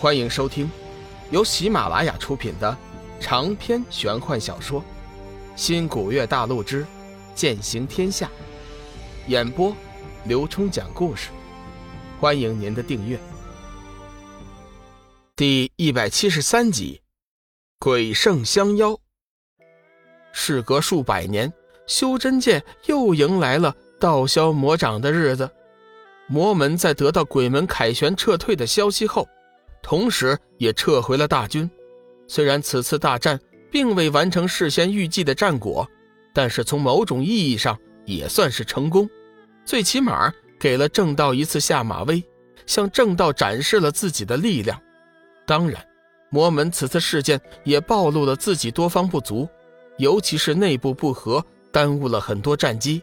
欢迎收听由喜马拉雅出品的长篇玄幻小说《新古月大陆之剑行天下》，演播刘冲讲故事。欢迎您的订阅。第一百七十三集，鬼圣相邀。事隔数百年，修真界又迎来了道消魔长的日子。魔门在得到鬼门凯旋撤退的消息后。同时，也撤回了大军。虽然此次大战并未完成事先预计的战果，但是从某种意义上也算是成功。最起码给了正道一次下马威，向正道展示了自己的力量。当然，魔门此次事件也暴露了自己多方不足，尤其是内部不和，耽误了很多战机。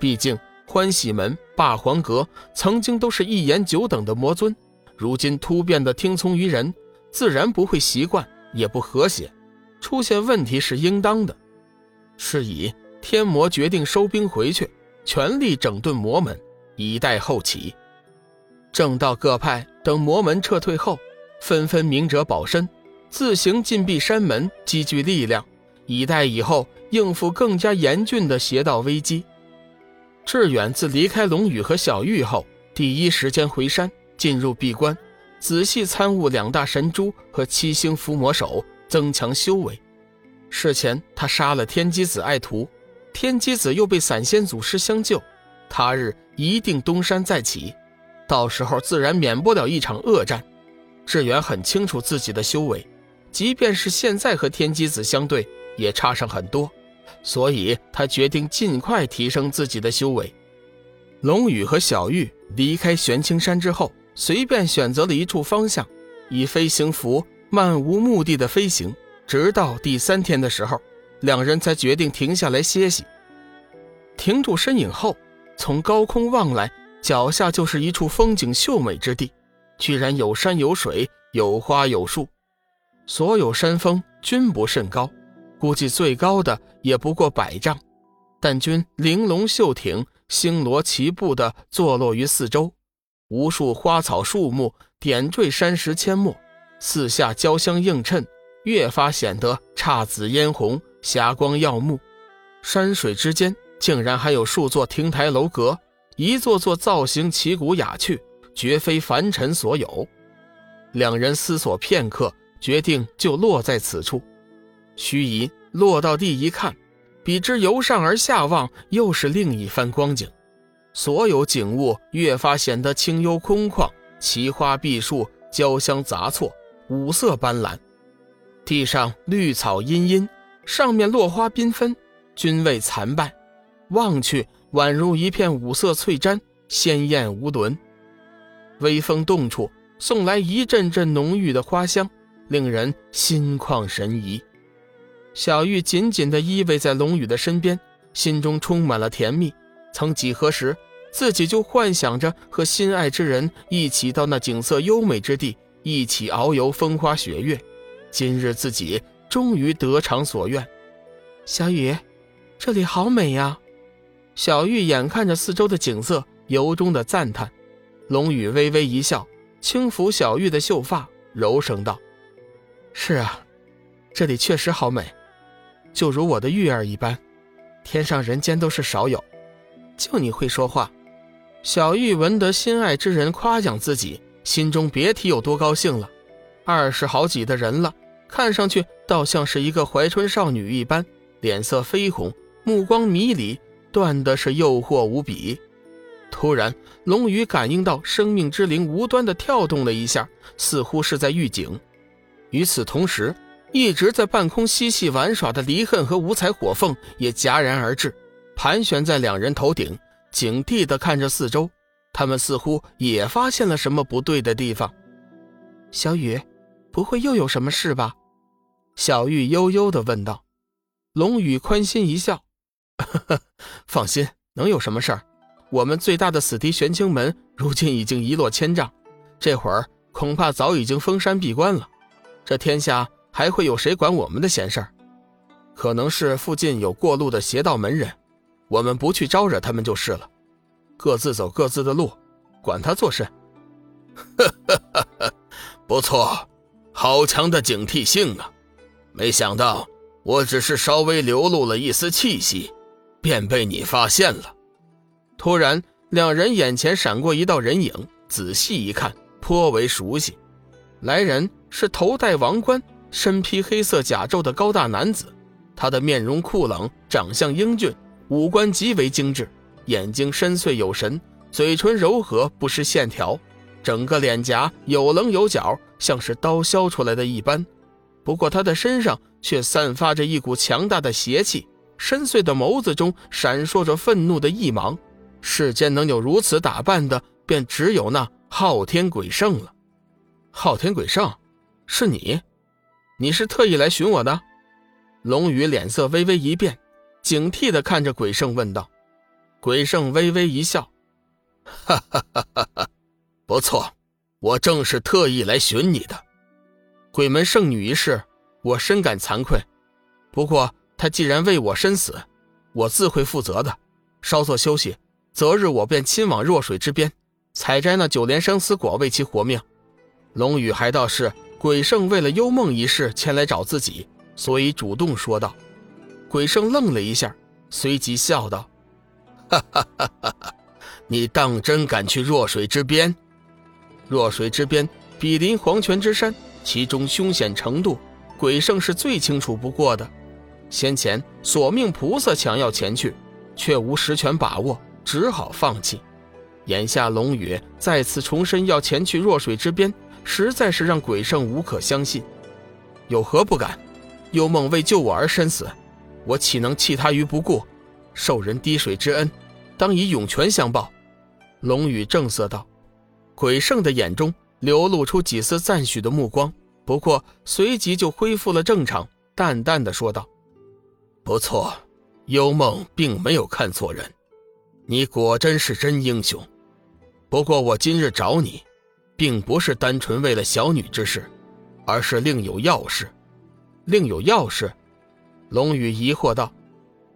毕竟，欢喜门、霸皇阁曾经都是一言九等的魔尊。如今突变的听从于人，自然不会习惯，也不和谐，出现问题是应当的。是以天魔决定收兵回去，全力整顿魔门，以待后起。正道各派等魔门撤退后，纷纷明哲保身，自行禁闭山门，积聚力量，以待以后应付更加严峻的邪道危机。志远自离开龙宇和小玉后，第一时间回山。进入闭关，仔细参悟两大神珠和七星伏魔手，增强修为。事前他杀了天机子爱徒，天机子又被散仙祖师相救，他日一定东山再起，到时候自然免不了一场恶战。志远很清楚自己的修为，即便是现在和天机子相对，也差上很多，所以他决定尽快提升自己的修为。龙宇和小玉离开玄青山之后。随便选择了一处方向，以飞行服漫无目的的飞行，直到第三天的时候，两人才决定停下来歇息。停住身影后，从高空望来，脚下就是一处风景秀美之地，居然有山有水，有花有树。所有山峰均不甚高，估计最高的也不过百丈，但均玲珑秀挺，星罗棋布的坐落于四周。无数花草树木点缀山石阡陌，四下交相映衬，越发显得姹紫嫣红，霞光耀目。山水之间竟然还有数座亭台楼阁，一座座造型奇古雅趣，绝非凡尘所有。两人思索片刻，决定就落在此处。须臾落到地一看，比之由上而下望，又是另一番光景。所有景物越发显得清幽空旷，奇花碧树交相杂错，五色斑斓。地上绿草茵茵，上面落花缤纷，均未残败，望去宛如一片五色翠毡，鲜艳无伦。微风动处，送来一阵阵浓郁的花香，令人心旷神怡。小玉紧紧地依偎在龙宇的身边，心中充满了甜蜜。曾几何时。自己就幻想着和心爱之人一起到那景色优美之地，一起遨游风花雪月。今日自己终于得偿所愿。小雨，这里好美呀！小玉眼看着四周的景色，由衷的赞叹。龙宇微微一笑，轻抚小玉的秀发，柔声道：“是啊，这里确实好美，就如我的玉儿一般，天上人间都是少有。就你会说话。”小玉闻得心爱之人夸奖自己，心中别提有多高兴了。二十好几的人了，看上去倒像是一个怀春少女一般，脸色绯红，目光迷离，断的是诱惑无比。突然，龙宇感应到生命之灵无端的跳动了一下，似乎是在预警。与此同时，一直在半空嬉戏玩耍的离恨和五彩火凤也戛然而至，盘旋在两人头顶。警惕地看着四周，他们似乎也发现了什么不对的地方。小雨，不会又有什么事吧？小玉悠悠地问道。龙宇宽心一笑：“放心，能有什么事儿？我们最大的死敌玄清门，如今已经一落千丈，这会儿恐怕早已经封山闭关了。这天下还会有谁管我们的闲事儿？可能是附近有过路的邪道门人。”我们不去招惹他们就是了，各自走各自的路，管他作甚？不错，好强的警惕性啊！没想到我只是稍微流露了一丝气息，便被你发现了。突然，两人眼前闪过一道人影，仔细一看，颇为熟悉。来人是头戴王冠、身披黑色甲胄的高大男子，他的面容酷冷，长相英俊，五官极为精致，眼睛深邃有神，嘴唇柔和不失线条，整个脸颊有棱有角，像是刀削出来的一般。不过他的身上却散发着一股强大的邪气，深邃的眸子中闪烁着愤怒的异芒。世间能有如此打扮的，便只有那昊天鬼圣了。昊天鬼圣，是你？你是特意来寻我的？龙宇脸色微微一变，警惕地看着鬼圣问道。鬼圣微微一笑：“哈哈哈哈哈，不错，我正是特意来寻你的。鬼门圣女一事，我深感惭愧。不过她既然为我身死，我自会负责的。稍作休息，择日我便亲往弱水之边，采摘那九莲生死果，为其活命。”龙宇还道是鬼圣为了幽梦一事前来找自己，所以主动说道。鬼圣愣了一下，随即笑道：“哈哈哈哈哈！你当真敢去弱水之边？弱水之边比邻黄泉之山，其中凶险程度，鬼圣是最清楚不过的。先前索命菩萨想要前去，却无十全把握，只好放弃。眼下龙宇再次重申要前去弱水之边。”实在是让鬼圣无可相信，有何不敢？幽梦为救我而身死，我岂能弃他于不顾？受人滴水之恩，当以涌泉相报。龙宇正色道。鬼圣的眼中流露出几丝赞许的目光，不过随即就恢复了正常，淡淡的说道：“不错，幽梦并没有看错人，你果真是真英雄。不过我今日找你。”并不是单纯为了小女之事，而是另有要事。另有要事，龙宇疑惑道：“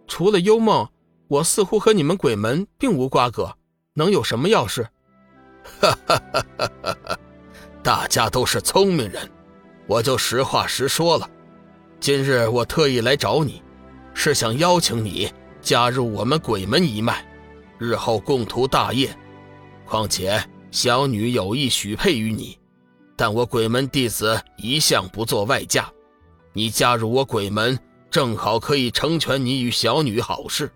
除了幽梦，我似乎和你们鬼门并无瓜葛，能有什么要事？” 哈哈哈哈哈！大家都是聪明人，我就实话实说了。今日我特意来找你，是想邀请你加入我们鬼门一脉，日后共图大业。况且。小女有意许配于你，但我鬼门弟子一向不做外嫁。你加入我鬼门，正好可以成全你与小女好事。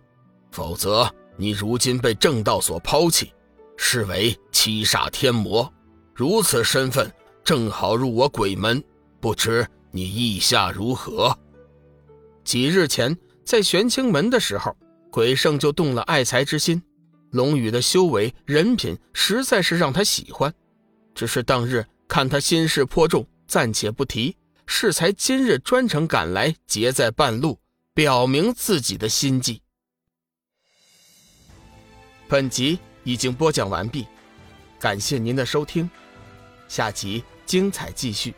否则，你如今被正道所抛弃，视为七煞天魔，如此身份正好入我鬼门，不知你意下如何？几日前在玄清门的时候，鬼圣就动了爱才之心。龙宇的修为、人品实在是让他喜欢，只是当日看他心事颇重，暂且不提。适才今日专程赶来，截在半路，表明自己的心迹。本集已经播讲完毕，感谢您的收听，下集精彩继续。